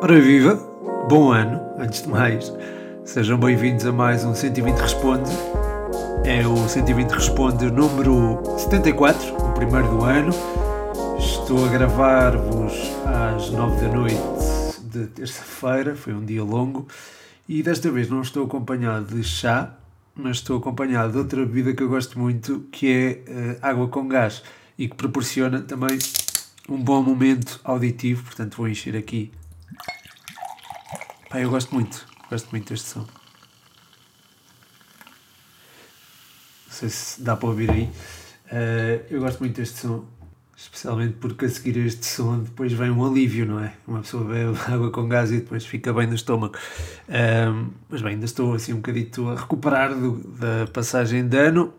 Ora viva, bom ano, antes de mais. Sejam bem-vindos a mais um 120 Responde. É o 120 Responde número 74, o primeiro do ano. Estou a gravar-vos às 9 da noite de terça-feira, foi um dia longo. E desta vez não estou acompanhado de chá, mas estou acompanhado de outra bebida que eu gosto muito, que é uh, água com gás e que proporciona também um bom momento auditivo. Portanto, vou encher aqui Pá, eu gosto muito, gosto muito deste som. Não sei se dá para ouvir aí. Uh, eu gosto muito deste som, especialmente porque a seguir este som depois vem um alívio, não é? Uma pessoa bebe água com gás e depois fica bem no estômago. Uh, mas bem, ainda estou assim um bocadito a recuperar do, da passagem de ano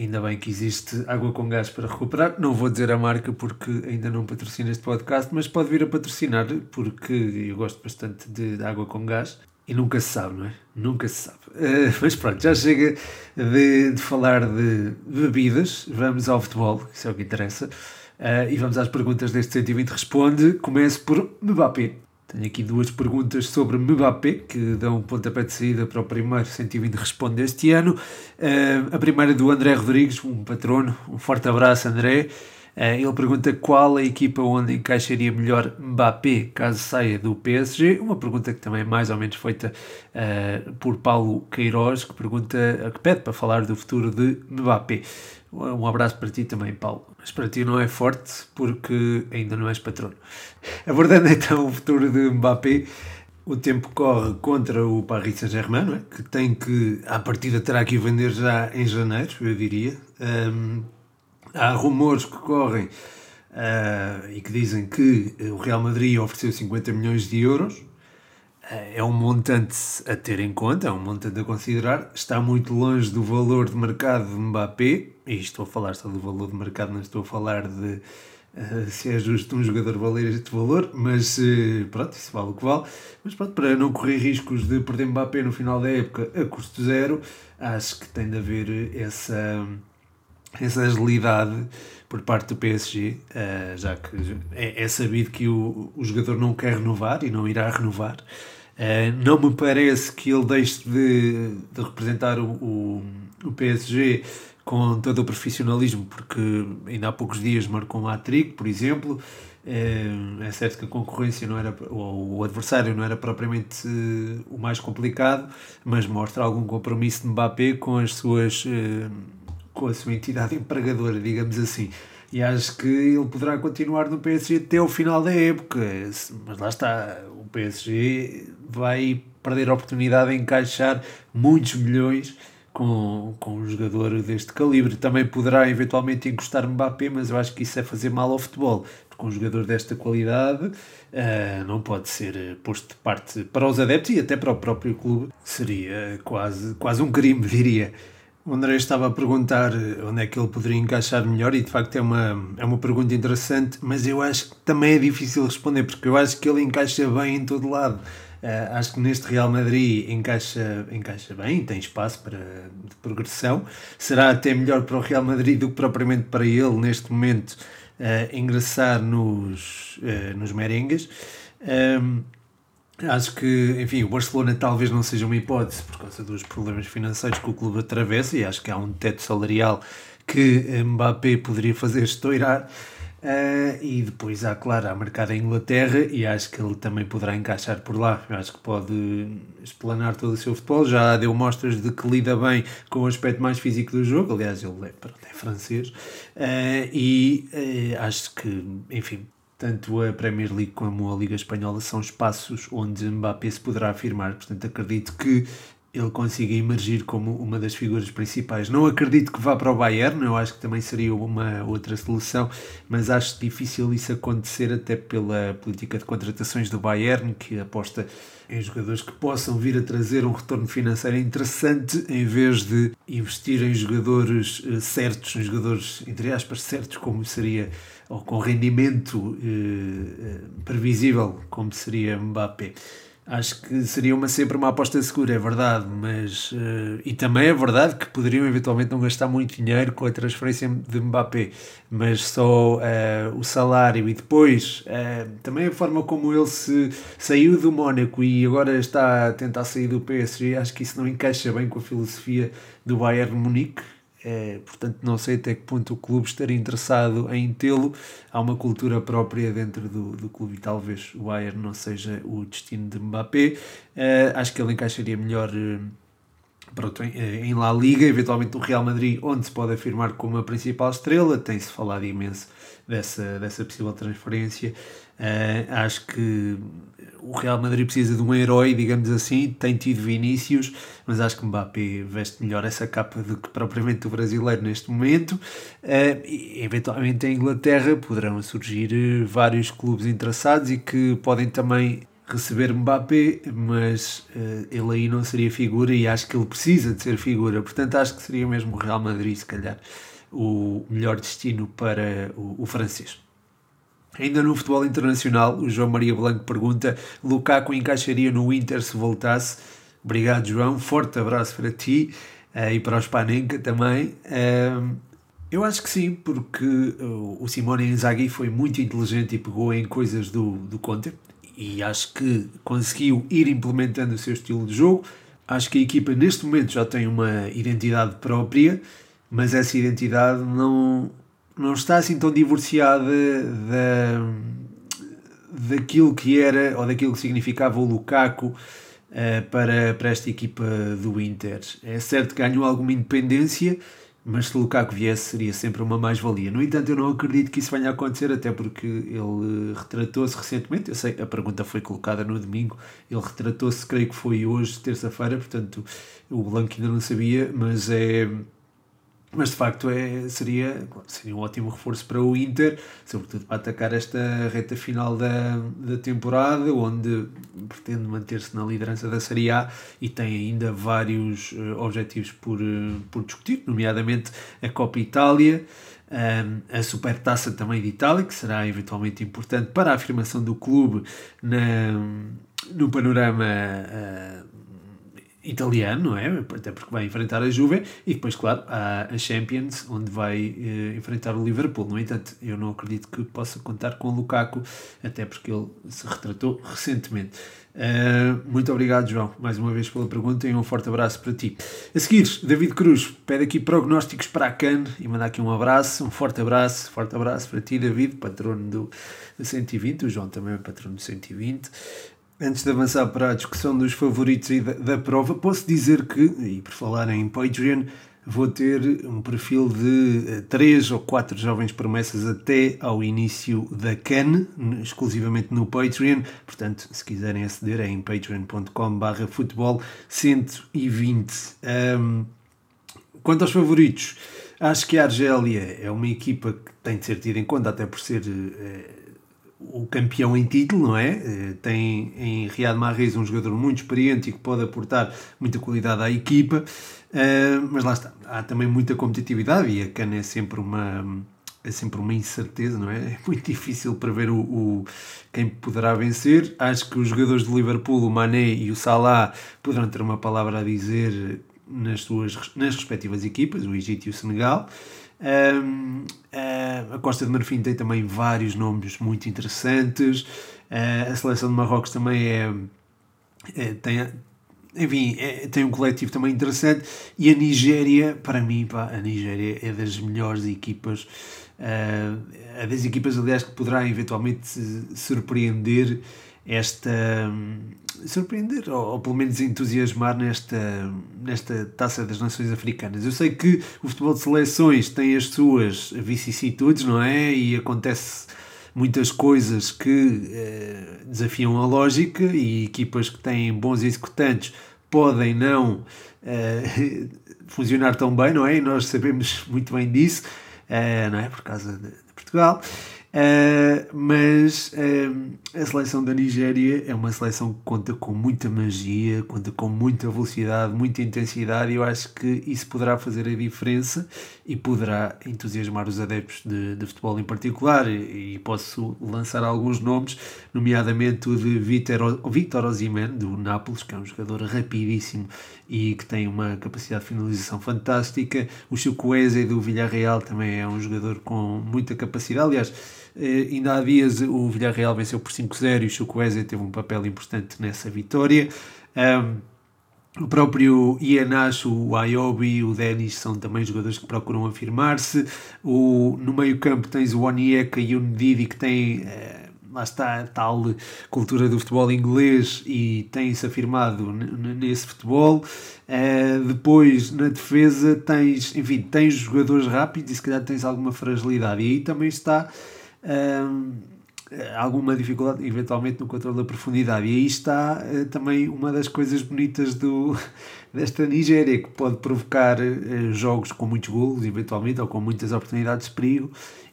Ainda bem que existe água com gás para recuperar. Não vou dizer a marca porque ainda não patrocina este podcast, mas pode vir a patrocinar porque eu gosto bastante de, água com gás. E nunca se sabe, não é? Nunca se sabe. Uh, mas pronto, já chega de, de, falar de bebidas. Vamos ao futebol, isso é o que interessa. Uh, e vamos às perguntas deste 120 Responde. Começo por Mbappé. Tenho aqui duas perguntas sobre Mbappé, que dão um pontapé de saída para o primeiro 120 Responde este ano. Uh, a primeira do André Rodrigues, um patrono. Um forte abraço, André. Uh, ele pergunta qual a equipa onde encaixaria melhor Mbappé caso saia do PSG. Uma pergunta que também é mais ou menos feita uh, por Paulo Queiroz, que pergunta, que pede para falar do futuro de Mbappé. Um abraço para ti também, Paulo. Mas para ti não é forte porque ainda não és patrono. Abordando então o futuro de Mbappé, o tempo corre contra o Paris Saint-Germain, é? que tem que, à partida, terá que vender já em janeiro, eu diria. Um, há rumores que correm uh, e que dizem que o Real Madrid ofereceu 50 milhões de euros eh, é um montante a ter em conta, é um montante a considerar. Está muito longe do valor de mercado de Mbappé, e estou a falar só do valor de mercado, não estou a falar de uh, se é justo um jogador valer este valor, mas uh, pronto, isso vale o que vale. Mas pronto, para não correr riscos de perder Mbappé no final da época a custo zero, acho que tem de haver essa, essa agilidade por parte do PSG, uh, já que é, é, sabido que o, jogador não quer renovar e não irá renovar. Uh, não me parece que ele deixe de, de representar o, o, PSG com todo o profissionalismo, porque ainda há poucos dias marcou um hat-trick, por exemplo. Uh, é certo que a concorrência não era, ou o adversário não era propriamente o mais complicado, mas mostra algum compromisso de Mbappé com as suas com a sua entidade empregadora, digamos assim e acho que ele poderá continuar no PSG até o final da época. Mas lá está, o PSG vai perder a oportunidade de encaixar muitos milhões com, com um jogador deste calibre. Também poderá eventualmente encostar Mbappé, mas eu acho que isso é fazer mal ao futebol. Porque um jogador desta qualidade uh, não pode ser posto de parte para os adeptos e até para o próprio clube. Seria quase, quase um crime, diria. O André estava a perguntar onde é que ele poderia encaixar melhor e de facto é uma, é uma pergunta interessante, mas eu acho que também é difícil responder porque eu acho que ele encaixa bem em todo lado. Uh, acho que neste Real Madrid encaixa, encaixa bem, tem espaço para de progressão. Será até melhor para o Real Madrid do que propriamente para ele neste momento uh, ingressar nos, uh, nos merengues. Um, Acho que, enfim, o Barcelona talvez não seja uma hipótese por causa dos problemas financeiros que o clube atravessa e acho que há um teto salarial que Mbappé poderia fazer estourar. Uh, e depois há, claro, há mercado em Inglaterra e acho que ele também poderá encaixar por lá. Eu acho que pode explanar todo o seu futebol. Já deu mostras de que lida bem com o aspecto mais físico do jogo. Aliás, ele é, é francês. Uh, e uh, acho que, enfim, tanto a Premier League como a Liga Espanhola são espaços onde Mbappé se poderá afirmar. Portanto, acredito que ele consiga emergir como uma das figuras principais. Não acredito que vá para o Bayern, eu acho que também seria uma outra solução, mas acho difícil isso acontecer até pela política de contratações do Bayern, que aposta em jogadores que possam vir a trazer um retorno financeiro interessante em vez de investir em jogadores eh, certos, em jogadores, entre aspas, certos, como seria ou com rendimento eh, eh, previsível, como seria Mbappé. Acho que seria uma, sempre uma aposta segura, é verdade, mas. Uh, e também é verdade que poderiam eventualmente não gastar muito dinheiro com a transferência de Mbappé, mas só uh, o salário e depois também a forma como ele se saiu do Mónaco e agora está a tentar sair do PSG, acho que isso não encaixa bem com a filosofia do Bayern Munique é, portanto, não sei até que ponto o clube estaria interessado em tê-lo. Há uma cultura própria dentro do, do clube e talvez o Bayern não seja o destino de Mbappé. É, acho que ele encaixaria melhor eh, pronto, em, eh, em La Liga, eventualmente no Real Madrid, onde se pode afirmar como a principal estrela. Tem-se falado imenso dessa, dessa possível transferência. Uh, acho que o Real Madrid precisa de um herói, digamos assim, tem tido Vinícius, mas acho que Mbappé veste melhor essa capa do que propriamente o brasileiro neste momento. Uh, e, eventualmente em Inglaterra poderão surgir eh, vários clubes interessados e que podem também receber Mbappé, mas uh, ele aí não seria figura e acho que ele precisa de ser figura, portanto acho que seria mesmo o Real Madrid, se calhar, o melhor destino para o, o francês. Ainda no futebol internacional, o João Maria Blanco pergunta: Lukaku encaixaria no Inter se voltasse? Obrigado, João. Forte abraço para ti uh, e para o Spanenka também. Uh, eu acho que sim, porque o Simone Inzaghi foi muito inteligente e pegou em coisas do, do Conte e acho que conseguiu ir implementando o seu estilo de jogo. Acho que a equipa neste momento já tem uma identidade própria, mas essa identidade não, não está assim tão divorciada da, daquilo que era ou daquilo que significava o Lukaku uh, para, para esta equipa do Inter. É certo que ganhou alguma independência, mas se o Lukaku viesse seria sempre uma mais-valia. No entanto, eu não acredito que isso venha a acontecer, até porque ele retratou-se recentemente. Eu sei, a pergunta foi colocada no domingo, ele retratou-se, creio que foi hoje, terça-feira, portanto o Blanco ainda não sabia, mas é mas de facto é, seria, seria um ótimo reforço para o Inter, sobretudo para atacar esta reta final da, da temporada, onde pretende manter-se na liderança da Série A e tem ainda vários uh, objetivos por, uh, por discutir, nomeadamente a Copa Itália, um, eh, a Supertaça também de Itália, que será eventualmente importante para a afirmação do clube na, no panorama. Uh, italiano, não é? Até porque vai enfrentar a Juve e depois, claro, há a Champions, onde vai eh, enfrentar o Liverpool. No entanto, eu não acredito que possa contar com o Lukaku, até porque ele se retratou recentemente. Uh, muito obrigado, João, mais uma vez pela pergunta e um forte abraço para ti. A seguir, David Cruz pede aqui prognósticos para a CAN e manda aqui um abraço, um forte abraço, forte abraço para ti, David, patrono do 120, o João também é patrono do 120. Antes de avançar para a discussão dos favoritos e da, da, prova, posso dizer que, e por falar em Patreon, vou ter um perfil de eh, três ou quatro jovens promessas até ao início da CAN, exclusivamente no Patreon. Portanto, se quiserem aceder, é em patreon.com/barra futebol 120. Um, quanto aos favoritos, acho que a Argélia é uma equipa que tem de ser tida em conta, até por ser. O campeão em título, não é? Eh, tem em Riyad Mahrez um jogador muito experiente e que pode aportar muita qualidade à equipa, eh, mas lá está, há também muita competitividade e a Cana é sempre uma é sempre uma incerteza, não é? É muito difícil prever o, o, quem poderá vencer. Acho que os jogadores de Liverpool, o Mané e o Salah, poderão ter uma palavra a dizer nas suas nas respectivas equipas, o Egito e o Senegal. Um, uh, a Costa de Marfim tem também vários nomes muito interessantes. Uh, a seleção de Marrocos também é, é tem, enfim, é, tem um coletivo também interessante. E a Nigéria, para mim, pá, a Nigéria é das melhores equipas. Uh, é das equipas, aliás, que poderá eventualmente surpreender esta surpreender ou, ou, pelo menos entusiasmar nesta, nesta taça das Nações Africanas. Eu sei que o futebol de seleções tem as suas vicissitudes, não é? E acontece muitas coisas que eh, desafiam a lógica e equipas que têm bons executantes podem não eh, funcionar tão bem, não é? E nós sabemos muito bem disso, eh, não é? Por causa de, de Portugal. Uh, mas uh, a seleção da Nigéria é uma seleção que conta com muita magia, conta com muita velocidade, muita intensidade, e eu acho que isso poderá fazer a diferença e poderá entusiasmar os adeptos de, de futebol em particular. E, e, posso lançar alguns nomes, nomeadamente o de Victor, Victor Osimhen, do Nápoles, que é um jogador rapidíssimo e que tem uma capacidade de finalização fantástica. O Chukwueze do Villarreal também é um jogador com muita capacidade. Aliás, ainda há dias o Villarreal venceu por 5-0 e o Chukwueze teve um papel importante nessa vitória. Um, o próprio Ianacho, o Ayobi, o Denis são também jogadores que procuram afirmar-se. No meio-campo tens o Onieka e o Ndidi que têm eh, lá está a tal cultura do futebol inglês e tem-se afirmado nesse futebol. Uh, depois, na defesa, tens, enfim, tens jogadores rápidos e se calhar tens alguma fragilidade. E aí também está uh, alguma dificuldade, eventualmente, no controle da profundidade. E aí está uh, também uma das coisas bonitas do, desta Nigéria, que pode provocar jogos com muitos golos, eventualmente, ou com muitas oportunidades de perigo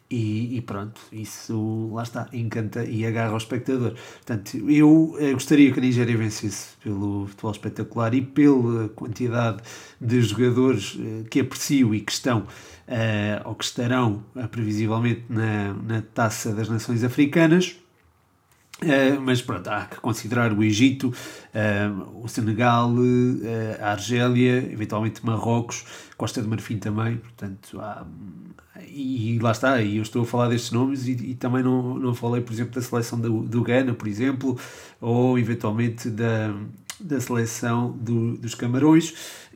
e, e, pronto, isso lá está, encanta e agarra o espectador. Portanto, eu, eu eh, gostaria que a Nigéria vencesse pelo futebol espetacular e pela quantidade de jogadores uh, que aprecio e que estão uh, ou que estarão uh, previsivelmente na, na taça das Nações Africanas. Uh, mas pronto, há que considerar o Egito, uh, o Senegal, uh, a Argélia, eventualmente Marrocos, Costa de Marfim também, portanto há, e lá está, e eu estou a falar destes nomes e, e, também não, não falei, por exemplo, da seleção do, do Ghana, por exemplo, ou eventualmente da, da seleção do, dos Camarões,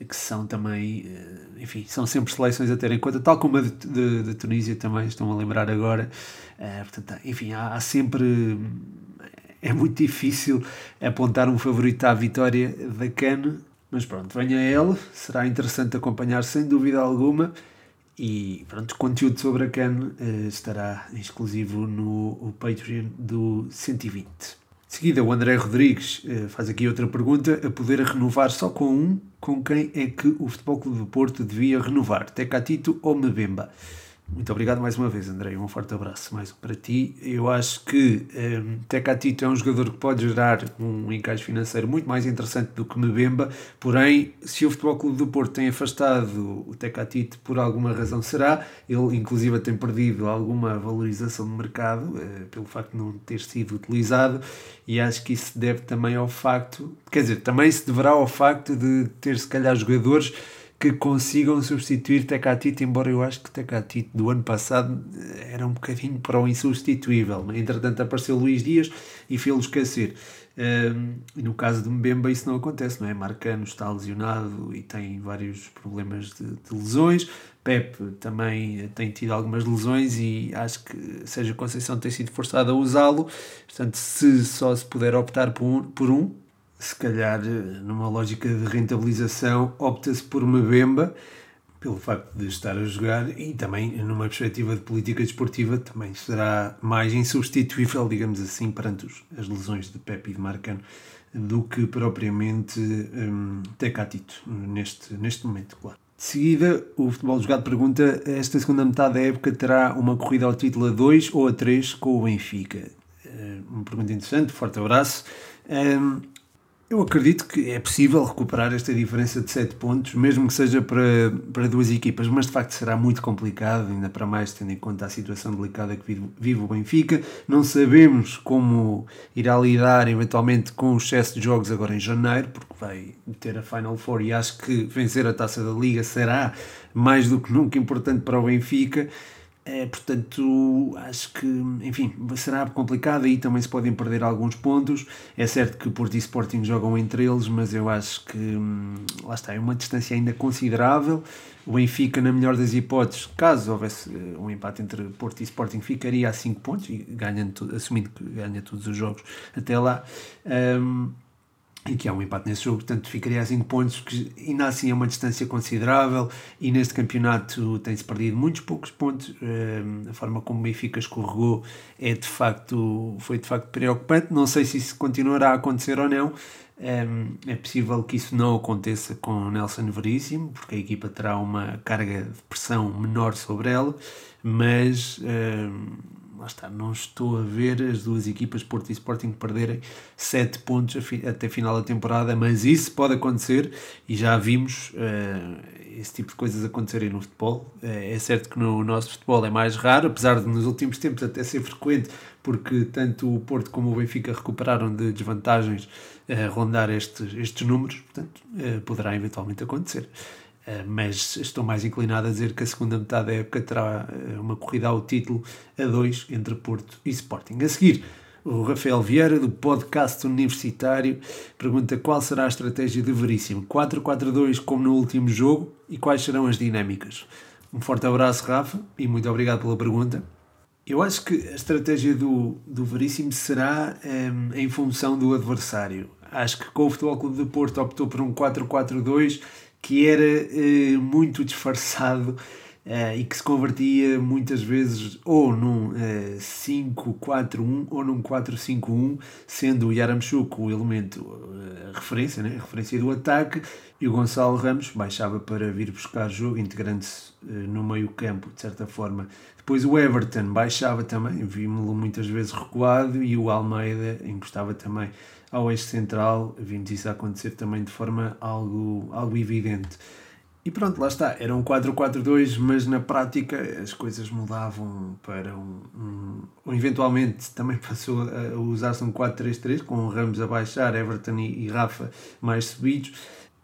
que são também, eh, enfim, são sempre seleções a ter em conta, tal como a de, de, de Tunísia também, estão a lembrar agora. Uh, portanto, enfim, há, há sempre é muito difícil apontar um favorito à vitória da CAN, mas pronto, venha ele, será interessante acompanhar sem dúvida alguma. E pronto, conteúdo sobre a CAN uh, estará exclusivo no Patreon do 120. De seguida, o André Rodrigues uh, faz aqui outra pergunta: a poder renovar só com um, com quem é que o Futebol Clube do Porto devia renovar? Tecatito ou Mbemba? Muito obrigado mais uma vez, André. Um forte abraço mais um para ti. Eu acho que um, ehm, Tecatito é um jogador que pode gerar um encaixe financeiro muito mais interessante do que Mbemba. Porém, se o Futebol Clube do Porto tem afastado o Tecatito por alguma razão, será. Ele, inclusive, tem perdido alguma valorização do mercado uh, pelo facto de não ter sido utilizado. E acho que isso deve também ao facto, quer dizer, também se deverá ao facto de ter, se calhar, jogadores que consigam substituir Tecatito, embora eu acho que Tecatito do ano passado eh, era um bocadinho para o insubstituível. Entretanto apareceu Luís Dias e fez-lo esquecer. Um, no caso de Mbemba isso não acontece, não é? Marcano está lesionado e tem vários problemas de, de lesões. Pep também tem tido algumas lesões e acho que Sérgio Conceição tem sido forçado a usá-lo. Portanto, se só se puder optar por um, por um se calhar, numa lógica de rentabilização, opta-se por uma bemba, pelo facto de estar a jogar, e também, numa perspectiva de política desportiva, também será mais insubstituível, digamos assim, perante os, as lesões de Pepe e de Marcano, do que propriamente um, Tecatito, neste, neste momento, claro. De seguida, o Futebol Jogado pergunta: esta segunda metade da época terá uma corrida ao título a 2 ou a 3 com o Benfica? Eh, uma pergunta interessante, forte abraço. Um, eu acredito que é possível recuperar esta diferença de 7 pontos, mesmo que seja para, para duas equipas, mas de facto será muito complicado, ainda para mais tendo em conta a situação delicada que vive, vive o Benfica. Não sabemos como irá lidar eventualmente com o excesso de jogos agora em janeiro, porque vai ter a Final Four e acho que vencer a taça da Liga será mais do que nunca importante para o Benfica. É, portanto, acho que, enfim, será complicado e também se podem perder alguns pontos. É certo que Porto e Sporting jogam entre eles, mas eu acho que, hum, lá está, é uma distância ainda considerável. O Benfica, na melhor das hipóteses, caso houvesse eh, um empate entre Porto e Sporting, ficaria a 5 pontos, e ganhando, assumindo que ganha todos os jogos até lá. Um, e que há um empate nesse jogo, portanto ficaria a 5 pontos, que ainda assim é uma distância considerável e neste campeonato tem-se perdido muitos poucos pontos, ehm, a forma como o Benfica escorregou é de facto, foi de facto preocupante, não sei se isso continuará a acontecer ou não, ehm, é possível que isso não aconteça com Nelson Veríssimo, porque a equipa terá uma carga de pressão menor sobre ela, mas ehm, lá está, não estou a ver as duas equipas, Porto e Sporting, perderem 7 pontos até final da temporada, mas isso pode acontecer e já vimos uh, esse tipo de coisas acontecerem no futebol. Uh, é certo que no nosso futebol é mais raro, apesar de nos últimos tempos até ser frequente, porque tanto o Porto como o Benfica recuperaram de desvantagens a rondar estes, estes números, portanto, poderá eventualmente acontecer. Eh, mas estou mais inclinado a dizer que a segunda metade da época terá eh, uma corrida ao título a dois entre Porto e Sporting. A seguir, o Rafael Vieira, do podcast universitário, pergunta qual será a estratégia de Veríssimo. 4-4-2 como no último jogo e quais serão as dinâmicas? Um forte abraço, Rafa, e muito obrigado pela pergunta. Eu acho que a estratégia do, do Veríssimo será um, em função do adversário. Acho que com o Futebol Clube de Porto optou por um 4-4-2 que era uh, muito disfarçado uh, e que se convertia muitas vezes ou num eh, 5-4-1 ou num 4-5-1, sendo o Yaramchuk o elemento, a referência, né? a referência do ataque, e o Gonçalo Ramos baixava para vir buscar jogo, integrando-se no meio campo, de certa forma. Depois o Everton baixava também, vimos-lo muitas vezes recuado, e o Almeida encostava também ao eixo central, vimos isso acontecer também de forma algo, algo evidente. E pronto, lá está, era um 4-4-2, mas na prática as coisas mudavam para um, um. ou eventualmente também passou a usar-se um 4-3-3, com Ramos a baixar, Everton e, e Rafa mais subidos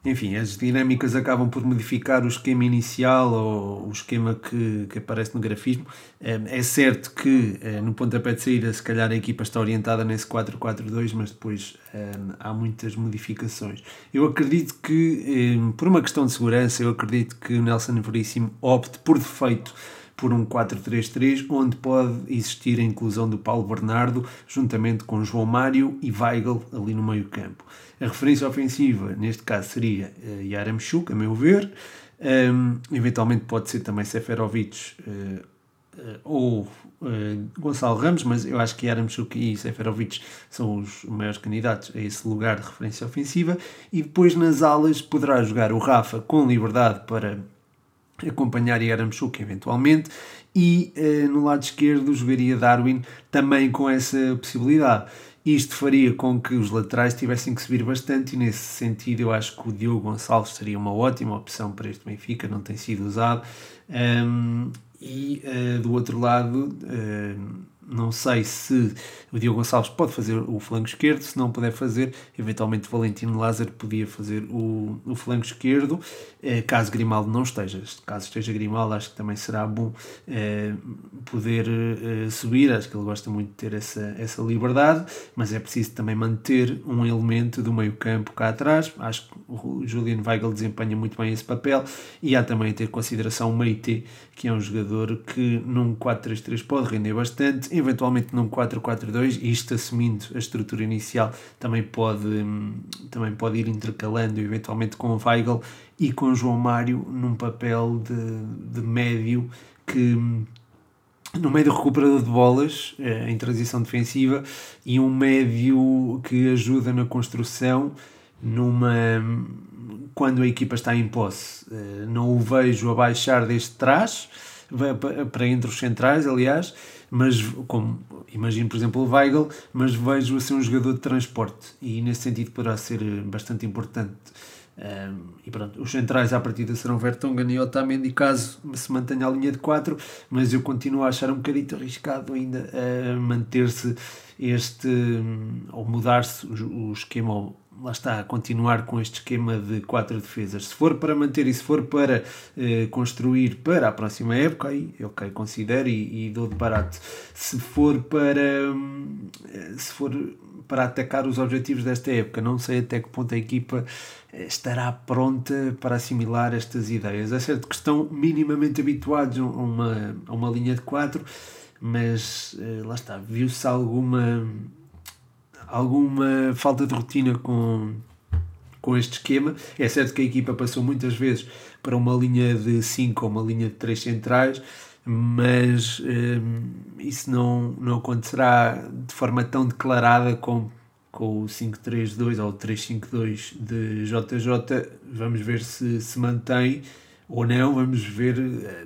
enfim, as dinâmicas acabam por modificar o esquema inicial ou o esquema que, que aparece no grafismo. É, é certo que é, no pontapé de saída, se calhar a equipa está orientada nesse 4-4-2, mas depois é, há muitas modificações. Eu acredito que, por uma questão de segurança, eu acredito que o Nelson Veríssimo opte por defeito por um 4-3-3, onde pode existir a inclusão do Paulo Bernardo, juntamente com João Mário e Weigl ali no meio campo. A referência ofensiva, neste caso, seria uh, Yaramchuk, a meu ver. Um, eventualmente pode ser também Seferovic uh, uh, ou uh, Gonçalo Ramos, mas eu acho que Yaramchuk e Seferovic são os maiores candidatos a esse lugar de referência ofensiva. E depois nas alas poderá jogar o Rafa com liberdade para acompanhar Yaramchuk eventualmente. E no lado esquerdo jogaria Darwin também com essa possibilidade. Isto faria com que os laterais tivessem que subir bastante e nesse sentido eu acho que o Diogo Gonçalves seria uma ótima opção para este Benfica, não tem sido usado. Um, e uh, do outro lado, não sei se o Diogo Gonçalves pode fazer o flanco esquerdo, se não puder fazer, eventualmente Valentino Lázaro podia fazer o, o flanco esquerdo, eh, caso Grimaldo não esteja. Caso esteja Grimaldo, acho que também será bom eh, poder eh, subir, acho que ele gosta muito de ter essa, essa liberdade, mas é preciso também manter um elemento do meio campo cá atrás, acho que o Julian Weigl desempenha muito bem esse papel, e há também a ter consideração o Meite, que é um jogador que num 4-3-3 pode render bastante, eventualmente num 4-4-2, isto assumindo a estrutura inicial, também pode, também pode ir intercalando eventualmente com o Weigl e com o João Mário num papel de, de médio que no meio do recuperador de bolas eh, em transição defensiva e um médio que ajuda na construção numa quando a equipa está em posse. Eh, não o vejo a baixar desde trás para entre os centrais, aliás, mas como imagino, por exemplo, o Weigl, mas vejo a ser um jogador de transporte e nesse sentido poderá ser bastante importante. Um, e pronto, os centrais à partida serão Vertonghen e Otamendi caso se mantenha a linha de 4, mas eu continuo a achar um bocadinho arriscado ainda a manter-se este ou mudar-se o, o esquema lá está, a continuar com este esquema de quatro defesas. Se for para manter e se for para eh, construir para a próxima época, aí ok, considero e, e dou de barato. Se for para hum, se for para atacar os objetivos desta época, não sei até que ponto a equipa eh, estará pronta para assimilar estas ideias. É certo que estão minimamente habituados a uma, a uma linha de quatro, mas eh, lá está, viu-se alguma alguma falta de rotina com, com este esquema. É certo que a equipa passou muitas vezes para uma linha de 5 ou uma linha de 3 centrais, mas hum, isso não, não acontecerá de forma tão declarada como com o 5-3-2 ou 3-5-2 de JJ. Vamos ver se se mantém ou não, vamos ver.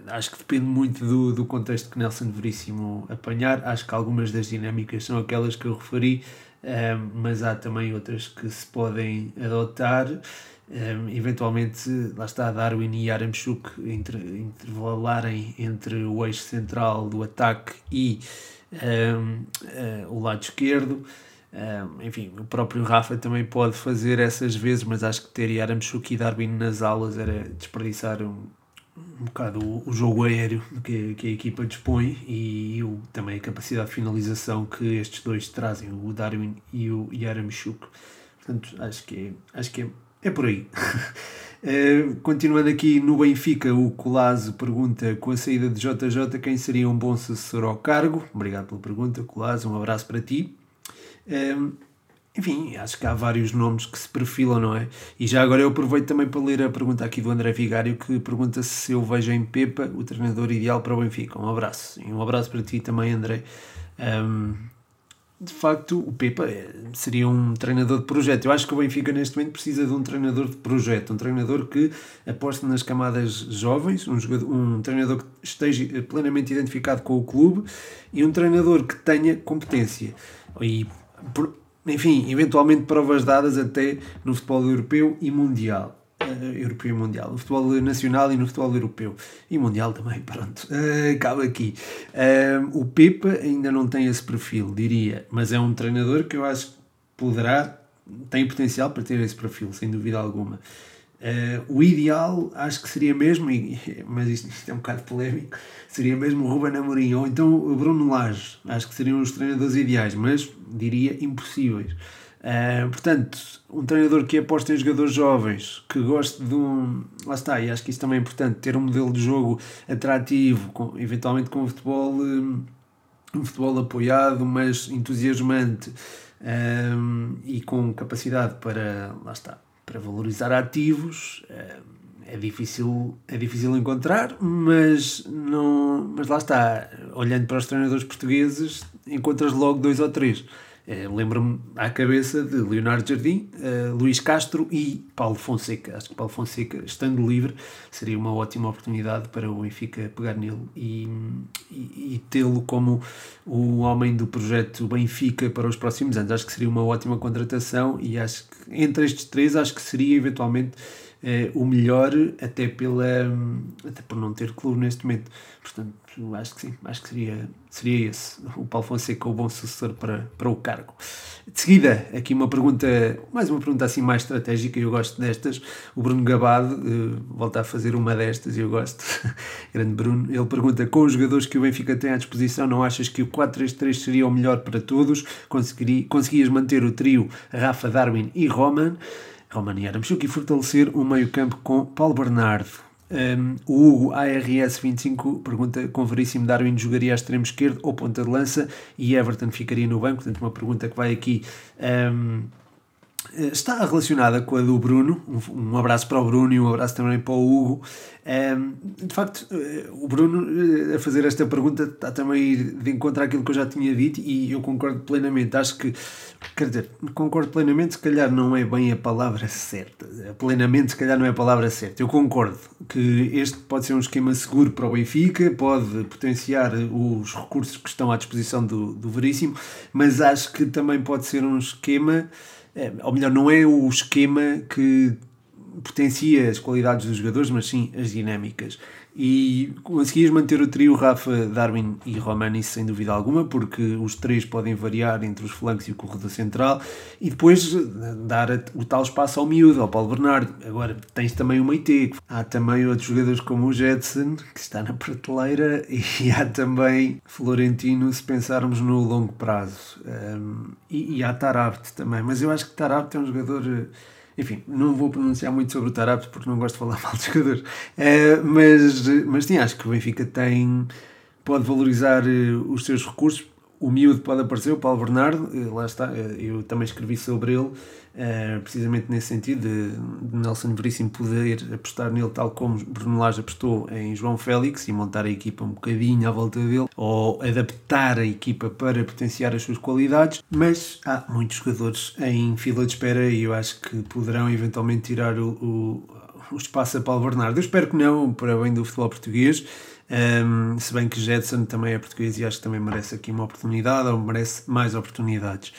Acho que depende muito do, do contexto que Nelson Veríssimo apanhar. Acho que algumas das dinâmicas são aquelas que eu referi, mas há também outras que se podem adotar. Um, eventualmente, lá está Darwin e Aramchuk intervalarem entre o eixo central do ataque e um, eh, o lado esquerdo. Enfim, o próprio Rafa também pode fazer essas vezes, mas acho que ter Yaramchuk e Darwin nas aulas era desperdiçar um, um bocado o, o jogo aéreo que, que a equipa dispõe e o, também a capacidade de finalização que estes dois trazem, o Darwin e o Yaramchuk. Portanto, acho que é, acho que é, é por aí. Uh, continuando aqui no Benfica, o Colazo pergunta: com a saída de JJ, quem seria um bom sucessor ao cargo? Obrigado pela pergunta, Colazo. Um abraço para ti. Uh, enfim, acho que há vários nomes que se perfilam, não é? E já agora eu aproveito também para ler a pergunta aqui do André Vigário, que pergunta se eu vejo em Pepa o treinador ideal para o Benfica. Um abraço. E um abraço para ti também, André. Um, de facto, o Pepa é, seria um treinador de projeto. Eu acho que o Benfica neste momento precisa de um treinador de projeto, um treinador que aposte nas camadas jovens, um, jogador, um treinador que esteja plenamente identificado com o clube e um treinador que tenha competência. E, enfim, eventualmente provas dadas até no futebol europeu e mundial. Uh, europeu e mundial, no futebol nacional e no futebol europeu. E mundial também, pronto, uh, acaba aqui. Uh, o Pepe ainda não tem esse perfil, diria, mas é um treinador que eu acho que poderá, tem potencial para ter esse perfil, sem dúvida alguma. Uh, o ideal acho que seria mesmo, e, mas isto, isto, é um bocado polémico, seria mesmo o Ruben Amorim ou então o Bruno Lage. Acho que seriam os treinadores ideais, mas diria impossíveis. Uh, portanto, um treinador que aposta em jogadores jovens, que goste de um. Lá está, e acho que isso também é importante, ter um modelo de jogo atrativo, com, eventualmente com um futebol, um, um futebol apoiado, mas entusiasmante um, e com capacidade para. Lá está, para valorizar ativos. é difícil, é difícil encontrar, mas, não, mas lá está, olhando para os treinadores portugueses, encontras logo dois ou três. Eh, lembro-me à cabeça de Leonardo Jardim, uh, Luís Castro e Paulo Fonseca. Acho que Paulo Fonseca, estando livre, seria uma ótima oportunidade para o Benfica pegar nele e, e, e tê-lo como o homem do projeto Benfica para os próximos anos. Acho que seria uma ótima contratação e acho que entre estes três, acho que seria eventualmente uh, o melhor, até, pela, até por não ter clube neste momento. Portanto, acho que sim, acho que seria, seria esse, o Paulo Fonseca, o bom sucessor para, para o cargo. De seguida, aqui uma pergunta, mais uma pergunta assim mais estratégica, eu gosto destas. O Bruno Gabado uh, volta a fazer uma destas eu gosto. Grande Bruno. Ele pergunta: com os jogadores que o Benfica tem à disposição, não achas que o 4-3-3 seria o melhor para todos? Conseguirias manter o trio Rafa, Darwin e Roman? Roman e Aramchuk e fortalecer o meio-campo com Paulo Bernardo. Um, o Hugo ARS25 pergunta: com Veríssimo Darwin jogaria a extremo esquerdo ou ponta de lança e Everton ficaria no banco? Portanto, uma pergunta que vai aqui. Um, está relacionada com a do Bruno. Um, abraço para o Bruno e um abraço também para o Hugo. Um, de facto, eh, o Bruno eh, a fazer esta pergunta está também de encontro àquilo que eu já tinha dito e eu concordo plenamente. Acho que, quer dizer, concordo plenamente, se calhar não é bem a palavra certa. Plenamente, se calhar não é a palavra certa. Eu concordo que este pode ser um esquema seguro para o Benfica, pode potenciar os recursos que estão à disposição do, do Veríssimo, mas acho que também pode ser um esquema, eh, ou melhor, não é o esquema que potencia as qualidades dos jogadores, mas sim as dinâmicas. E conseguias manter o trio Rafa, Darwin e Romani sem dúvida alguma, porque os três podem variar entre os flancos e o corredor central, e depois eh, dar o tal espaço ao miúdo, ao Paulo Bernardo. Agora tens também o Meite, há também outros jogadores como o Jetson, que está na prateleira, e há também Florentino, se pensarmos no longo prazo. Um, e, e há Tarabt também, mas eu acho que Tarabt é um jogador eh, enfim, não vou pronunciar muito sobre o Tarapte porque não gosto de falar mal de jogadores. Uh, mas, mas sim, acho que o Benfica tem, pode valorizar uh, os seus recursos. O miúdo pode aparecer, o Paulo Bernardo, uh, lá está, eu também escrevi sobre ele Uh, precisamente nesse sentido, de, Nelson Veríssimo poder apostar nele, tal como Bruno Lage apostou em João Félix e montar a equipa um bocadinho à volta dele, ou adaptar a equipa para potenciar as suas qualidades. Mas há muitos jogadores em fila de espera e eu acho que poderão eventualmente tirar o, o o espaço a Paulo Bernardo. Eu espero que não, para bem do futebol português. Um, se bem que Jetson também é português e acho que também merece aqui uma oportunidade ou merece mais oportunidades.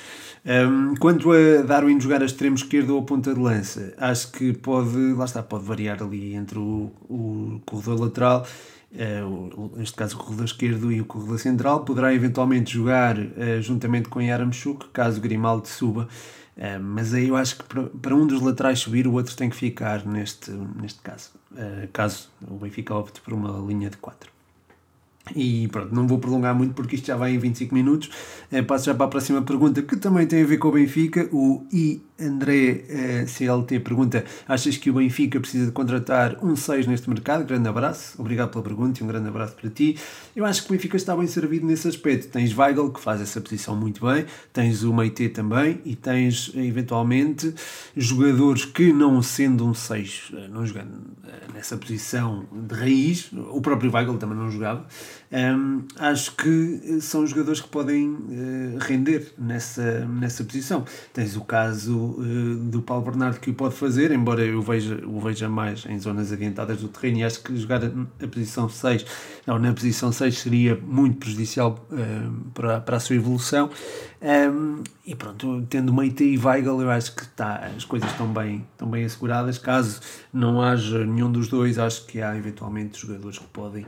Um, quanto a Darwin jogar a extremo esquerdo ou a ponta de lança, acho que pode, lá está, pode variar ali entre o, o corredor lateral, uh, neste caso o corredor esquerdo e o corredor central. Poderá eventualmente jogar uh, juntamente com Yaramchuk, caso Grimaldo suba. Uh, mas aí eu acho que para, para um dos laterais subir, o outro tem que ficar neste, neste caso. Uh, caso o Benfica opte por uma linha de 4. E pronto, não vou prolongar muito porque isto já vai em 25 minutos. Uh, passo já para a próxima pergunta que também tem a ver com o Benfica. O I André CLT pergunta: Achas que o Benfica precisa de contratar um 6 neste mercado? Grande abraço, obrigado pela pergunta e um grande abraço para ti. Eu acho que o Benfica está bem servido nesse aspecto. Tens Weigl, que faz essa posição muito bem, tens o Meite também e tens eventualmente jogadores que, não sendo um 6, eh, não jogando eh, nessa posição de raiz, o próprio Weigl também não jogava. Um, acho que são jogadores que podem uh, render nessa, nessa posição. Tens o caso uh, do Paulo Bernardo que o pode fazer, embora eu veja, o veja mais em zonas adiantadas do terreno e acho que jogar a posição 6, não, na posição 6 seria muito prejudicial uh, para, para a sua evolução. Um, e pronto, tendo Meite e Weigl, eu acho que tá, as coisas estão bem, estão bem asseguradas. Caso não haja nenhum dos dois, acho que há eventualmente jogadores que podem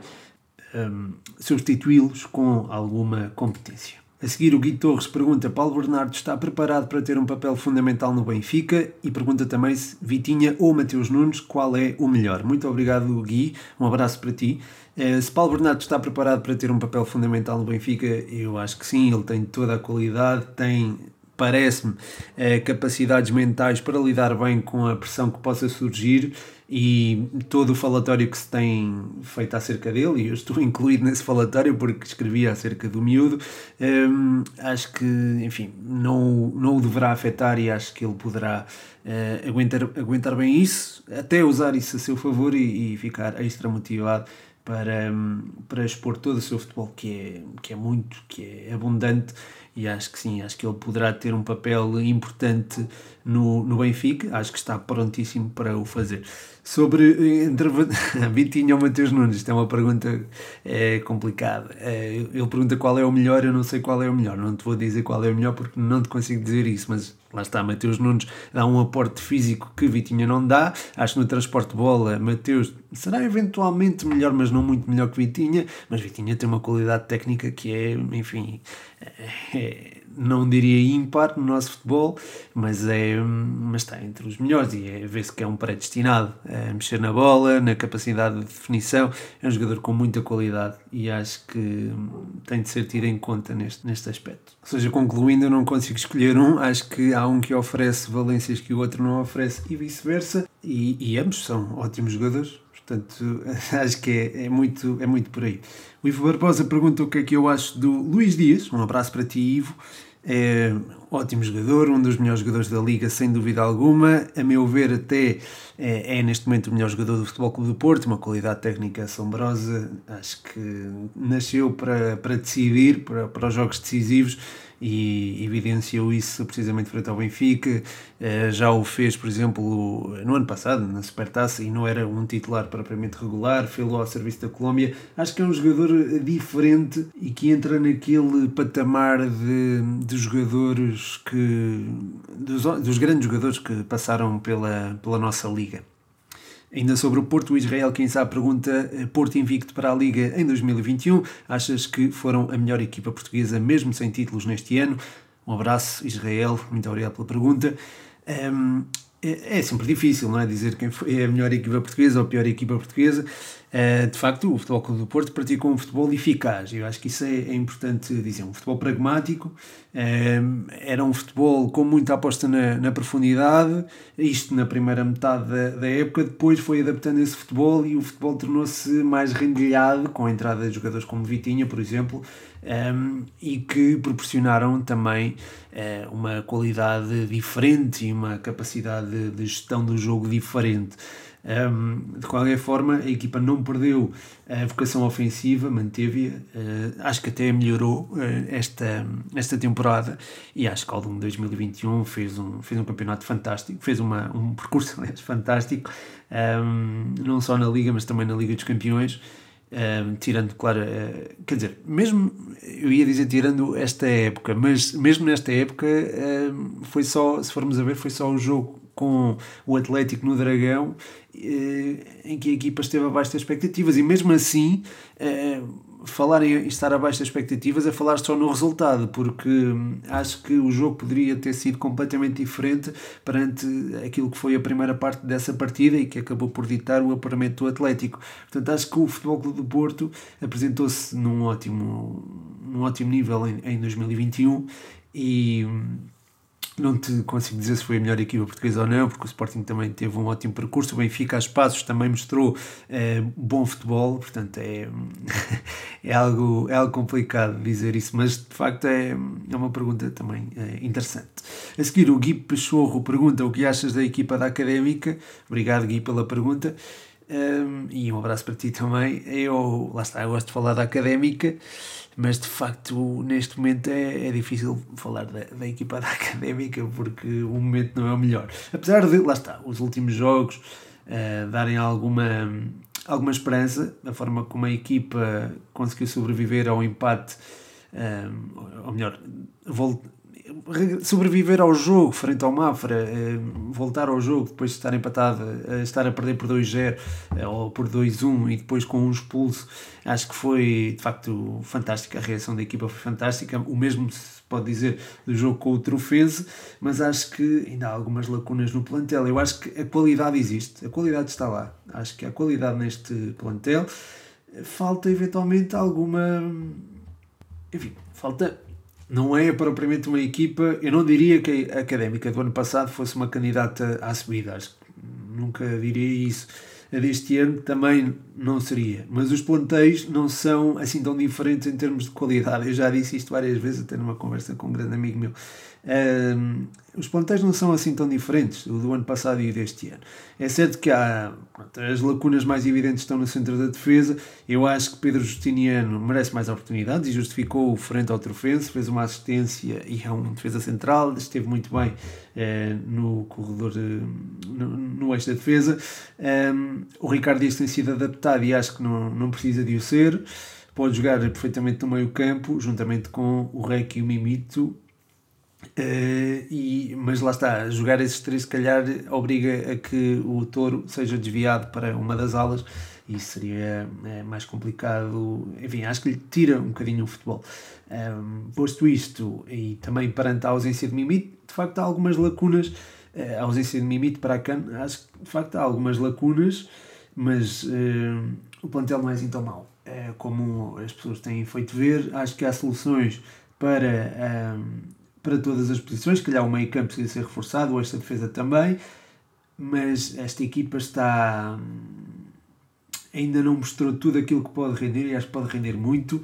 um, substituí-los com alguma competência. A seguir, o Gui Torres pergunta: Paulo Bernardo está preparado para ter um papel fundamental no Benfica? E pergunta também se Vitinha ou Mateus Nunes, qual é o melhor? Muito obrigado, Gui. Um abraço para ti. Uh, se Paulo Bernardo está preparado para ter um papel fundamental no Benfica, eu acho que sim. Ele tem toda a qualidade, tem parece-me, uh, capacidades mentais para lidar bem com a pressão que possa surgir e todo o falatório que se tem feito acerca dele, e eu estou incluído nesse falatório porque escrevi acerca do miúdo, hum, acho que, enfim, não, não o deverá afetar e acho que ele poderá uh, aguentar, aguentar bem isso, até usar isso a seu favor e, e ficar extra motivado para, hum, para expor todo o seu futebol, que é, que é muito, que é abundante e acho que sim, acho que ele poderá ter um papel importante no, no Benfica, acho que está prontíssimo para o fazer. Sobre entre Vitinho ou Mateus Nunes, isto é uma pergunta é, complicada. É, ele pergunta qual é o melhor, eu não sei qual é o melhor, não te vou dizer qual é o melhor porque não te consigo dizer isso, mas lá está, Mateus Nunes dá um aporte físico que Vitinha não dá, acho que no transporte de bola Mateus será eventualmente melhor, mas não muito melhor que Vitinha, mas Vitinha tem uma qualidade técnica que é, enfim, é, não diria ímpar no nosso futebol, mas, é, mas está entre os melhores e é, vê-se que é um predestinado a mexer na bola, na capacidade de definição. É um jogador com muita qualidade e acho que tem de ser tido em conta neste, neste aspecto. Ou seja, concluindo, eu não consigo escolher um, acho que há um que oferece valências que o outro não oferece e vice-versa, e, e ambos são ótimos jogadores. Portanto, acho que é, é, muito, é muito por aí. O Ivo Barbosa pergunta o que é que eu acho do Luís Dias. Um abraço para ti, Ivo. É ótimo jogador, um dos melhores jogadores da Liga, sem dúvida alguma. A meu ver, até é, é, neste momento o melhor jogador do Futebol Clube do Porto, uma qualidade técnica assombrosa. Acho que nasceu para, para decidir, para, para os jogos decisivos e evidenciou isso precisamente frente ao Benfica. Eh, já o fez, por exemplo, no ano passado, na Supertaça, e não era um titular propriamente regular, fez-lo ao serviço da Colômbia. Acho que é um jogador diferente e que entra naquele patamar de, de jogadores que. Dos, dos grandes jogadores que passaram pela, pela nossa liga. Ainda sobre o Porto, Israel, quem sabe, pergunta: eh, Porto invicto para a Liga em 2021. Achas que foram a melhor equipa portuguesa, mesmo sem títulos neste ano? Um abraço, Israel, muito obrigado pela pergunta. Um, é, é sempre difícil, não é? Dizer quem foi a melhor equipa portuguesa ou a pior equipa portuguesa. Uh, de facto, o Futebol Clube do Porto pratica um futebol eficaz. Eu acho que isso é, é importante dizer. Um futebol pragmático. Uh, era um futebol com muita aposta na, na profundidade. Isto na primeira metade da, da, época. Depois foi adaptando esse futebol e o futebol tornou-se mais rendilhado, com a entrada de jogadores como Vitinha, por exemplo, ehm, e que proporcionaram também uma qualidade diferente e uma capacidade de gestão do jogo diferente. Um, de qualquer forma, a equipa não perdeu a vocação ofensiva, manteve-a. Uh, acho que até melhorou uh, esta, esta temporada e acho que ao longo de 2021 fez um, fez um campeonato fantástico, fez uma, um percurso aliás, fantástico, um, não só na Liga, mas também na Liga dos Campeões. Um, tirando, claro, uh, quer dizer, mesmo eu ia dizer tirando esta época, mas mesmo nesta época um, foi só, se formos a ver, foi só o jogo com o Atlético no Dragão, eh, em que a equipa esteve abaixo das expectativas, e mesmo assim, eh, falar em estar abaixo das expectativas é falar só no resultado, porque hum, acho que o jogo poderia ter sido completamente diferente perante aquilo que foi a primeira parte dessa partida e que acabou por ditar o apuramento do Atlético. Portanto, acho que o Futebol Clube do Porto apresentou-se num ótimo, num ótimo nível em, em 2021 e não te consigo dizer se foi a melhor equipa portuguesa ou não, porque o Sporting também teve um ótimo percurso. O Benfica, a espaços, também mostrou é, bom futebol, portanto é, é, algo, é algo complicado dizer isso, mas de facto é, é uma pergunta também é, interessante. A seguir, o Gui Pechorro pergunta o que achas da equipa da Académica. Obrigado, Gui, pela pergunta. Um, e um abraço para ti também. Eu, lá está, eu gosto de falar da Académica mas de facto neste momento é, é difícil falar da, da, equipa da académica porque o momento não é o melhor. Apesar de, lá está, os últimos jogos uh, darem alguma, alguma esperança, a forma como a equipa conseguiu sobreviver ao empate, uh, ou melhor, sobreviver ao jogo frente ao Mafra, eh, voltar ao jogo depois de estar empatado, eh, estar a perder por 2-0 eh, ou por 2-1 e depois com um expulso, acho que foi de facto fantástica. A reação da equipa foi fantástica. O mesmo se pode dizer do jogo com o Trofense, mas acho que ainda há algumas lacunas no plantel. Eu acho que a qualidade existe, a qualidade está lá. Acho que a qualidade neste plantel falta eventualmente alguma. Enfim, falta não é propriamente uma equipa. Eu não diria que a académica do ano passado fosse uma candidata à subida, acho que nunca diria isso. A deste ano também não seria, mas os plantéis não são assim tão diferentes em termos de qualidade. Eu já disse isto várias vezes, até numa conversa com um grande amigo meu. Um, os plantéis não são assim tão diferentes, o do ano passado e deste ano. É certo que há as lacunas mais evidentes estão no centro da defesa. Eu acho que Pedro Justiniano merece mais oportunidades e justificou frente ao Trofense, fez uma assistência e é um defesa central, esteve muito bem eh, no corredor, no, no eixo da defesa. Um, o Ricardo Dias tem sido adaptado e acho que não, não precisa de o ser. Pode jogar perfeitamente no meio campo, juntamente com o Rec e o Mimito, Uh, e, mas lá está, jogar esses três se calhar obriga a que o touro seja desviado para uma das alas e isso seria é, mais complicado. Enfim, acho que lhe tira um bocadinho o futebol. Um, posto isto, e também perante a ausência de Mimite, de facto há algumas lacunas. Uh, a ausência de Mimite para a CAN, acho que de facto há algumas lacunas, mas o plantel não é assim tão mau. Como as pessoas têm feito ver, acho que há soluções para. Um, para todas as posições, que calhar o meio campo precisa ser reforçado, esta defesa também, mas esta equipa está ainda não mostrou tudo aquilo que pode render e acho que pode render muito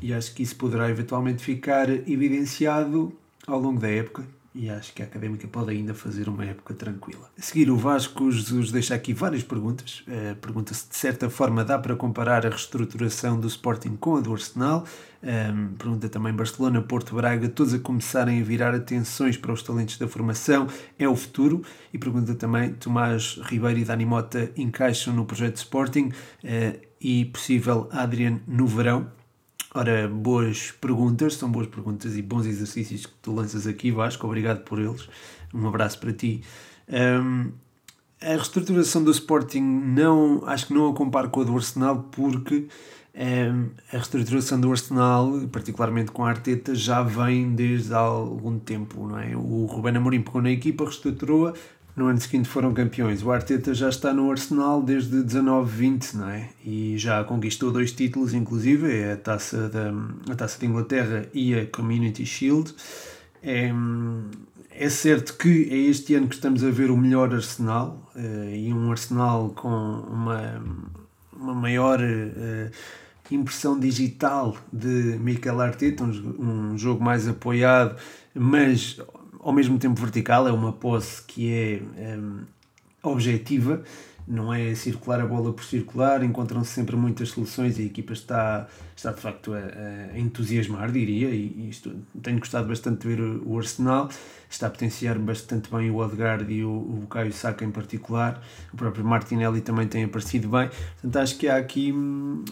e acho que isso poderá eventualmente ficar evidenciado ao longo da época e acho que a Académica pode ainda fazer uma época tranquila. A seguir, o Vasco Jesus deixa aqui várias perguntas. Uh, pergunta se de certa forma dá para comparar a reestruturação do Sporting com a do Arsenal. Um, ehm, pergunta também Barcelona, Porto Braga, todos a começarem a virar atenções para os talentos da formação. É o futuro? E pergunta também Tomás Ribeiro e Dani Mota encaixam no projeto Sporting uh, e possível Adrian no verão. Ora, boas perguntas, são boas perguntas e bons exercícios que tu lanças aqui, Vasco, obrigado por eles. Um abraço para ti. Um, a reestruturação do Sporting não, acho que não a comparo com a do Arsenal porque um, a reestruturação do Arsenal, particularmente com a Arteta, já vem desde há algum tempo, não é? O Ruben Amorim pegou na equipa, reestruturou-a, no ano seguinte foram campeões. O Arteta já está no Arsenal desde 19-20, não é? E já conquistou dois títulos, inclusive, é a taça, da, a taça de Inglaterra e a Community Shield. É, é certo que é este ano que estamos a ver o melhor Arsenal uh, e um Arsenal com uma, uma maior uh, impressão digital de Mikel Arteta, um jogo mais apoiado, mas ao mesmo tempo vertical, é uma posse que é um, objetiva não é circular a bola por circular, encontram-se sempre muitas soluções e a equipa está, está de facto a, a entusiasmar, diria, e, isto, tenho gostado bastante de ver o, Arsenal, está a potenciar bastante bem o Odegaard e o, o Caio Saka em particular, o próprio Martinelli também tem aparecido bem, portanto acho que há aqui, hum,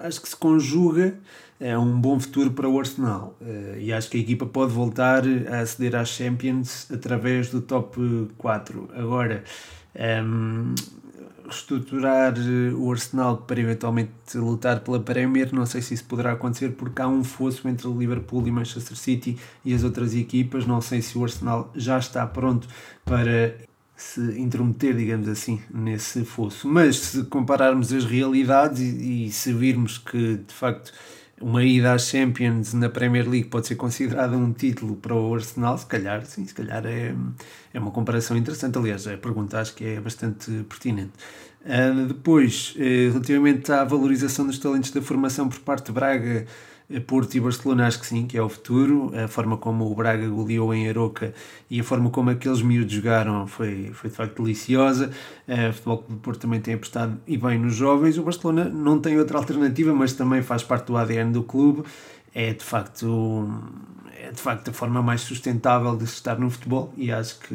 acho que se conjuga é um bom futuro para o Arsenal uh, e acho que a equipa pode voltar a aceder às Champions através do top 4. Agora, um, ehm, reestruturar eh, o Arsenal para eventualmente lutar pela Premier, não sei se isso poderá acontecer porque há um fosso entre o Liverpool e Manchester City e as outras equipas, não sei se o Arsenal já está pronto para se intrometer, digamos assim, nesse fosso. Mas se compararmos as realidades e, e se virmos que de facto uma ida às Champions na Premier League pode ser considerada um título para o Arsenal, se calhar, sim, se calhar é, é uma comparação interessante. Aliás, a pergunta acho que é bastante pertinente. Uh, depois, uh, relativamente à valorização dos talentos da formação por parte de Braga, Porto e Barcelona acho que sim, que é o futuro. A forma como o Braga goleou em Aroca e a forma como aqueles miúdos jogaram foi, foi de facto deliciosa. O Futebol Clube do Porto também tem apostado e bem nos jovens. O Barcelona não tem outra alternativa, mas também faz parte do ADN do clube. É de facto é de facto a forma mais sustentável de estar no futebol e acho que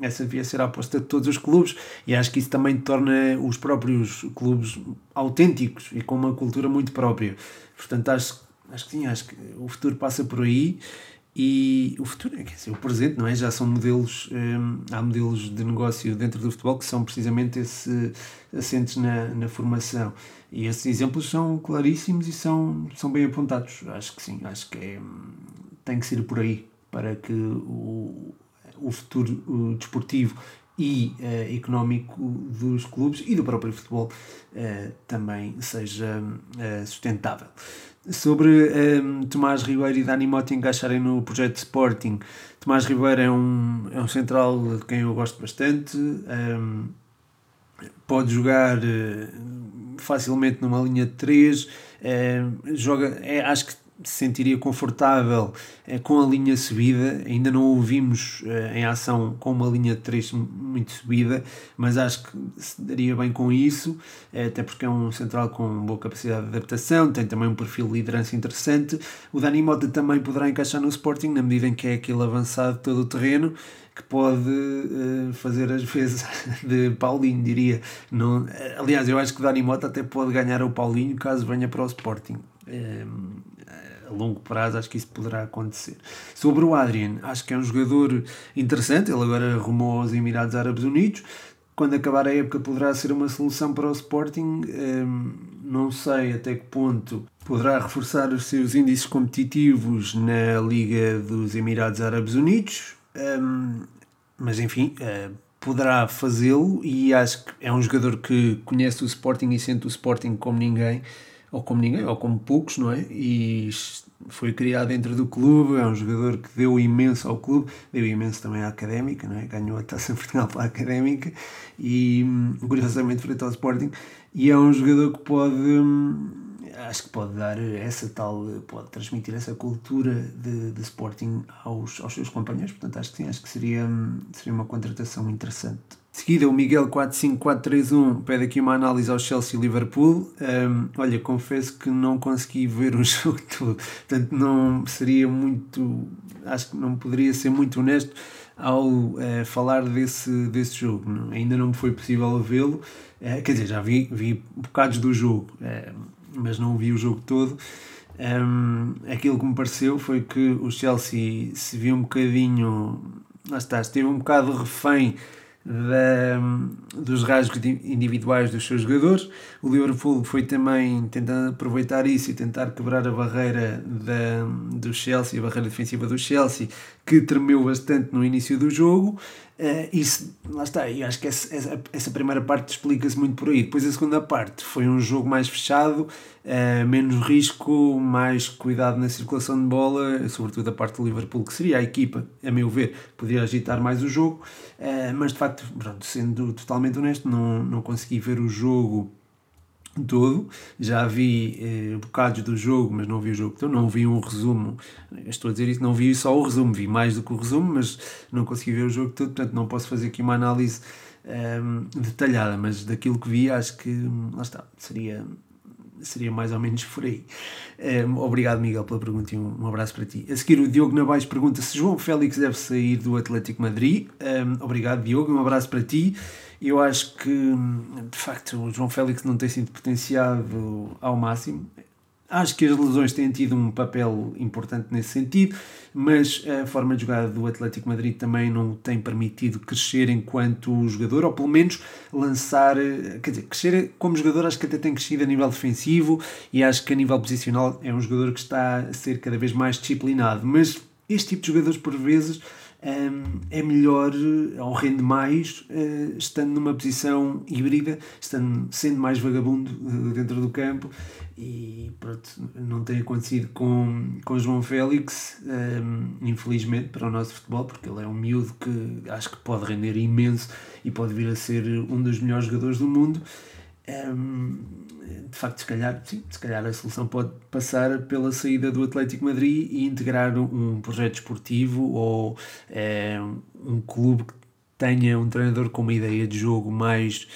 essa devia ser a aposta de todos os clubes e acho que isso também torna os próprios clubes autênticos e com uma cultura muito própria. Portanto, acho Acho que sim, acho que o futuro passa por aí e o futuro, quer dizer, o presente, não é? Já são modelos, hum, há modelos de negócio dentro do futebol que são precisamente esse, assentes na, na formação. E esses exemplos são claríssimos e são, são bem apontados. Acho que sim, acho que é, tem que ser por aí para que o, o futuro o desportivo e uh, económico dos clubes e do próprio futebol uh, também seja uh, sustentável. Sobre um, Tomás Ribeiro e Dani Mota encaixarem no projeto Sporting, Tomás Ribeiro é um, é um central de quem eu gosto bastante, um, pode jogar facilmente numa linha de 3, joga, é, acho que se sentiria confortável eh, com a linha subida. Ainda não o vimos eh, em ação com uma linha de 3 muito subida, mas acho que se daria bem com isso, eh, até porque é um central com boa capacidade de adaptação, tem também um perfil de liderança interessante. O Dani Mota também poderá encaixar no Sporting, na medida em que é aquele avançado todo o terreno que pode uh, fazer às vezes de Paulinho, diria. Não, aliás, eu acho que o Dani Mota até pode ganhar o Paulinho caso venha para o Sporting. Um, a longo prazo acho que isso poderá acontecer. Sobre o Adrian, acho que é um jogador interessante, ele agora rumou aos Emirados Árabes Unidos. Quando acabar a época poderá ser uma solução para o Sporting, um, não sei até que ponto poderá reforçar os seus índices competitivos na Liga dos Emirados Árabes Unidos, um, mas enfim, uh, poderá fazê-lo e acho que é um jogador que conhece o Sporting e sente o Sporting como ninguém ou como ninguém, ou como poucos, não é? E foi criado dentro do clube, é um jogador que deu imenso ao clube, deu imenso também à Académica, não é? Ganhou a Taça Portugal para a Académica e, curiosamente, frente ao Sporting, e é um jogador que pode, hum, acho que pode dar essa tal, pode transmitir essa cultura de, de Sporting aos, aos seus companheiros, portanto, acho que sim, acho que seria, hum, seria uma contratação interessante seguida, o Miguel 45431 pede aqui uma análise ao Chelsea Liverpool. Um, olha, confesso que não consegui ver o jogo todo, portanto, não seria muito. Acho que não poderia ser muito honesto ao uh, falar desse, desse jogo. Não, ainda não me foi possível vê-lo. Uh, quer dizer, já vi, vi bocados do jogo, uh, mas não vi o jogo todo. Um, aquilo que me pareceu foi que o Chelsea se viu um bocadinho. Lá está, esteve um bocado refém da, dos rasgos individuais dos seus jogadores. O Liverpool foi também tentando aproveitar isso e tentar quebrar a barreira da, do Chelsea, a barreira defensiva do Chelsea, que tremeu bastante no início do jogo. Uh, isso, lá está, e acho que essa, essa, essa primeira parte explica-se muito por aí. Depois a segunda parte foi um jogo mais fechado, uh, menos risco, mais cuidado na circulação de bola, sobretudo a parte do Liverpool, que seria a equipa, a meu ver, poderia agitar mais o jogo, uh, mas de facto, pronto, sendo totalmente honesto, não, não consegui ver o jogo todo. Já vi eh, bocados do jogo, mas não vi o jogo todo. Não vi um resumo. Estou a dizer isso, não vi só o resumo. Vi mais do que o resumo, mas não consegui ver o jogo todo. Portanto, não posso fazer aqui uma análise um, detalhada, mas daquilo que vi, acho que lá está, seria, seria mais ou menos por aí. Um, obrigado, Miguel, pela pergunta e um, um, abraço para ti. A seguir, o Diogo Navais pergunta se João Félix deve sair do Atlético Madrid. Um, obrigado, Diogo, um abraço para ti. Eu acho que, de facto, o João Félix não tem sido potenciado ao máximo. Acho que as lesões têm tido um papel importante nesse sentido, mas a forma de jogar do Atlético Madrid também não tem permitido crescer enquanto jogador, ou pelo menos lançar, quer dizer, crescer como jogador, acho que até tem crescido a nível defensivo e acho que a nível posicional é um jogador que está a ser cada vez mais disciplinado. Mas este tipo de jogadores, por vezes, é melhor ou rende mais eh, estando numa posição híbrida, estando, sendo mais vagabundo eh, dentro do campo. E pronto, não tem acontecido com, com João Félix, infelizmente para o nosso futebol, porque ele é um miúdo que acho que pode render imenso e pode vir a ser um dos melhores jogadores do mundo de facto, se calhar, sim, se calhar a solução pode passar pela saída do Atlético Madrid e integrar um projeto esportivo ou é, um clube que tenha um treinador com uma ideia de jogo mais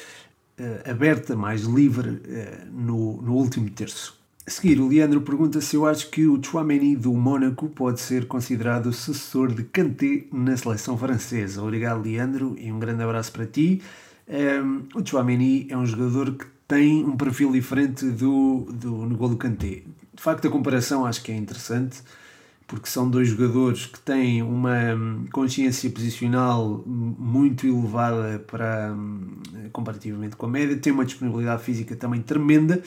uh, aberta, mais livre uh, no, no último terço. A seguir, o Leandro pergunta se eu acho que o Chouameni do Mónaco pode ser considerado sucessor de Kanté na seleção francesa. Obrigado, Leandro, e um grande abraço para ti. Um, o Chouameni é um jogador que tem um perfil diferente do, do N'Golo Kanté. De facto, a comparação acho que é interessante, porque são dois jogadores que têm uma hum, consciência posicional muito elevada para hum, comparativamente com a média, tem uma disponibilidade física também tremenda,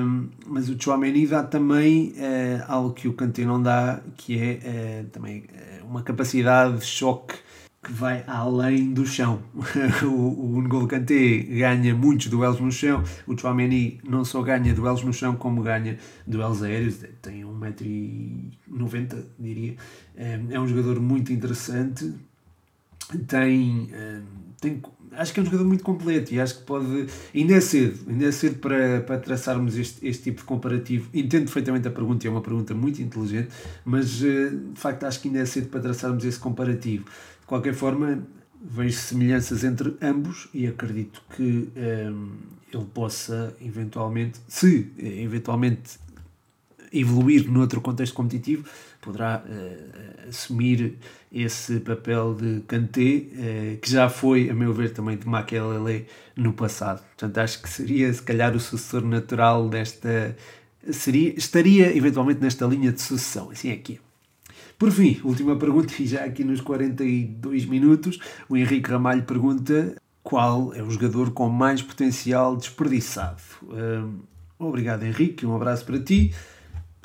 hum, mas o Chouameni dá também uh, algo que o Kanté não dá, que é uh, também uh, uma capacidade de choque que vai além do chão. o, o N'Golo Kanté ganha muitos duelos no chão, o Chouameni não só ganha duelos no chão, como ganha duelos aéreos, tem 1,90m, diria. É um jogador muito interessante, tem, tem acho que é um jogador muito completo e acho que pode. Ainda é cedo, ainda é cedo para, para traçarmos este, este tipo de comparativo. Entendo perfeitamente a pergunta, é uma pergunta muito inteligente, mas eh, de facto acho que ainda é cedo para traçarmos esse comparativo qualquer forma, vejo semelhanças entre ambos e acredito que um, ehm, ele possa eventualmente, se eventualmente evoluir noutro contexto competitivo, poderá uh, assumir esse papel de Kanté, uh, que já foi, a meu ver, também de Makelele no passado. Portanto, acho que seria, se calhar, o sucessor natural desta. Seria, estaria eventualmente nesta linha de sucessão, assim é que é. Por fim, última pergunta, e já aqui nos 42 minutos, o Henrique Ramalho pergunta qual é o jogador com mais potencial desperdiçado. Um, obrigado, Henrique, um abraço para ti.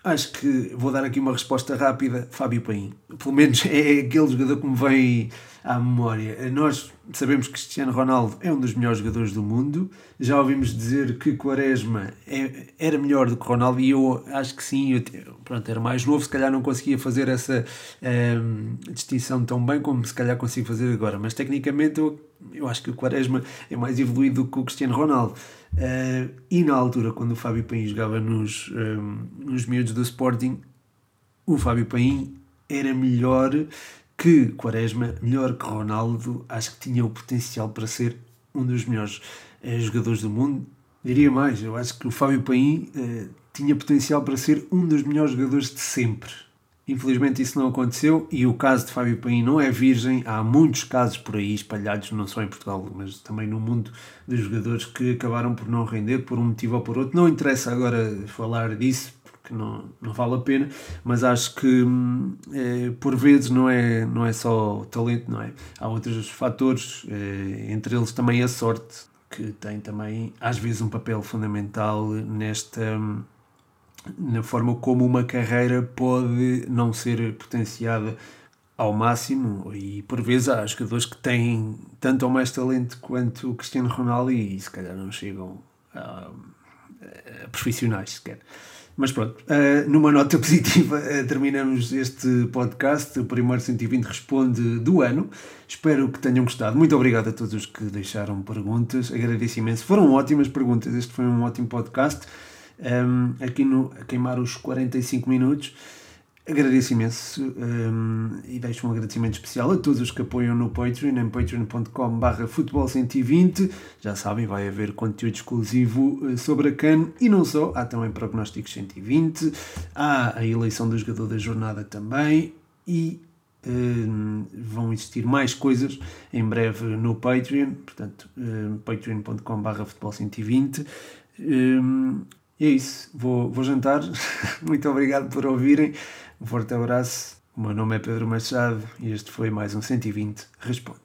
Acho que vou dar aqui uma resposta rápida, Fábio Paim. Pelo menos é aquele jogador que me vem à memória. Nós sabemos que Cristiano Ronaldo é um dos melhores jogadores do mundo. Já ouvimos dizer que Quaresma é, era melhor do que Ronaldo e eu acho que sim. Eu, pronto, era mais novo, se calhar não conseguia fazer essa um, distinção tão bem como se calhar consigo fazer agora. Mas tecnicamente eu, eu acho que o Quaresma é mais evoluído do que o Cristiano Ronaldo. Uh, e na altura, quando o Fábio Paim jogava nos, um, nos miúdos do Sporting, o Fábio Paim era melhor que Quaresma, melhor que Ronaldo, acho que tinha o potencial para ser um dos melhores eh, jogadores do mundo. Diria mais, eu acho que o Fábio Paim eh, tinha potencial para ser um dos melhores jogadores de sempre. Infelizmente isso não aconteceu e o caso de Fábio Paim não é virgem. Há muitos casos por aí espalhados, não só em Portugal, mas também no mundo de jogadores que acabaram por não render por um motivo ou por outro. Não interessa agora falar disso, que não, não vale a pena, mas acho que é, por vezes não é, não é só o talento, não é? Há outros fatores, é, entre eles também a sorte, que tem também às vezes um papel fundamental nesta na forma como uma carreira pode não ser potenciada ao máximo e por vezes há jogadores que têm tanto ou mais talento quanto o Cristiano Ronaldo e se calhar não chegam a, a profissionais sequer. Mas pronto, uh, numa nota positiva, uh, terminamos este podcast, o primeiro 120 Responde do ano. Espero que tenham gostado. Muito obrigado a todos os que deixaram perguntas. Agradeço imenso. Foram ótimas perguntas. Este foi um ótimo podcast. Um, aqui no, a queimar os 45 minutos. agradeço imenso um, e deixo um agradecimento especial a todos os que apoiam no Patreon, em patreon.com.br futebol120. Já sabem, vai haver conteúdo exclusivo eh, sobre a CAN e não só, há também prognósticos 120, há a eleição do jogador da jornada também e um, vão existir mais coisas em breve no Patreon, portanto, um, patreon.com.br futebol120. Um, e é isso, vou, vou jantar. Muito obrigado por ouvirem. Um forte abraço. O meu nome é Pedro Machado e este foi mais um 120 Responde.